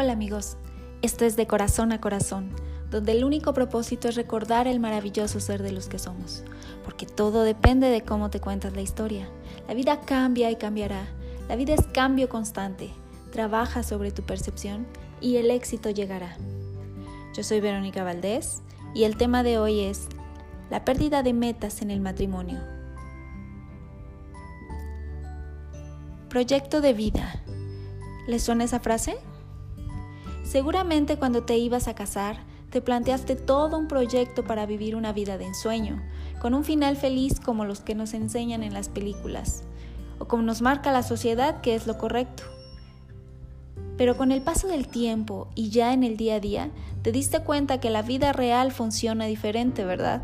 Hola amigos, esto es de corazón a corazón, donde el único propósito es recordar el maravilloso ser de los que somos, porque todo depende de cómo te cuentas la historia. La vida cambia y cambiará, la vida es cambio constante, trabaja sobre tu percepción y el éxito llegará. Yo soy Verónica Valdés y el tema de hoy es la pérdida de metas en el matrimonio. Proyecto de vida. ¿Les suena esa frase? Seguramente cuando te ibas a casar, te planteaste todo un proyecto para vivir una vida de ensueño, con un final feliz como los que nos enseñan en las películas, o como nos marca la sociedad que es lo correcto. Pero con el paso del tiempo y ya en el día a día, te diste cuenta que la vida real funciona diferente, ¿verdad?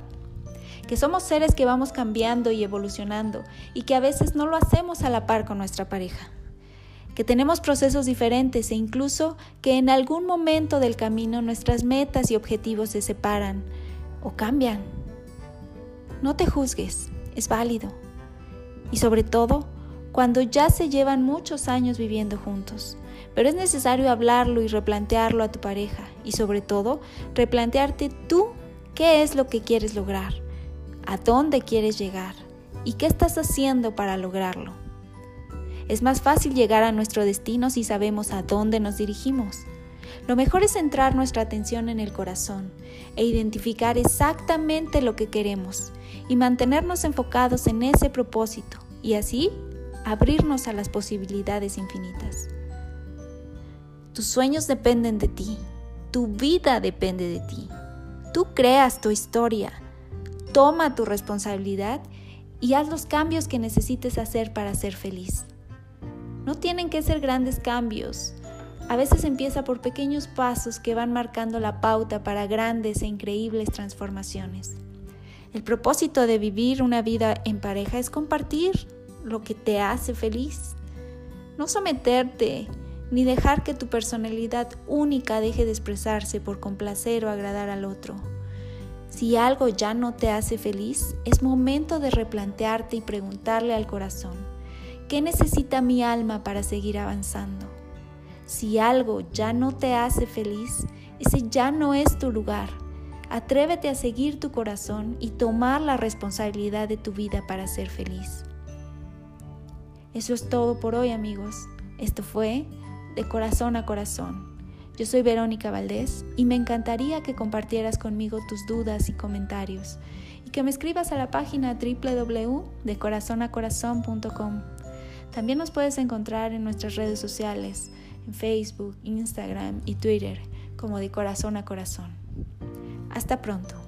Que somos seres que vamos cambiando y evolucionando y que a veces no lo hacemos a la par con nuestra pareja. Que tenemos procesos diferentes e incluso que en algún momento del camino nuestras metas y objetivos se separan o cambian. No te juzgues, es válido. Y sobre todo, cuando ya se llevan muchos años viviendo juntos. Pero es necesario hablarlo y replantearlo a tu pareja y sobre todo replantearte tú qué es lo que quieres lograr, a dónde quieres llegar y qué estás haciendo para lograrlo. Es más fácil llegar a nuestro destino si sabemos a dónde nos dirigimos. Lo mejor es centrar nuestra atención en el corazón e identificar exactamente lo que queremos y mantenernos enfocados en ese propósito y así abrirnos a las posibilidades infinitas. Tus sueños dependen de ti, tu vida depende de ti. Tú creas tu historia, toma tu responsabilidad y haz los cambios que necesites hacer para ser feliz. No tienen que ser grandes cambios. A veces empieza por pequeños pasos que van marcando la pauta para grandes e increíbles transformaciones. El propósito de vivir una vida en pareja es compartir lo que te hace feliz. No someterte ni dejar que tu personalidad única deje de expresarse por complacer o agradar al otro. Si algo ya no te hace feliz, es momento de replantearte y preguntarle al corazón, ¿qué necesita mi alma para seguir avanzando? Si algo ya no te hace feliz, ese ya no es tu lugar. Atrévete a seguir tu corazón y tomar la responsabilidad de tu vida para ser feliz. Eso es todo por hoy amigos. Esto fue de corazón a corazón. Yo soy Verónica Valdés y me encantaría que compartieras conmigo tus dudas y comentarios y que me escribas a la página www.decorazonacorazon.com. También nos puedes encontrar en nuestras redes sociales, en Facebook, Instagram y Twitter como de corazón a corazón. Hasta pronto.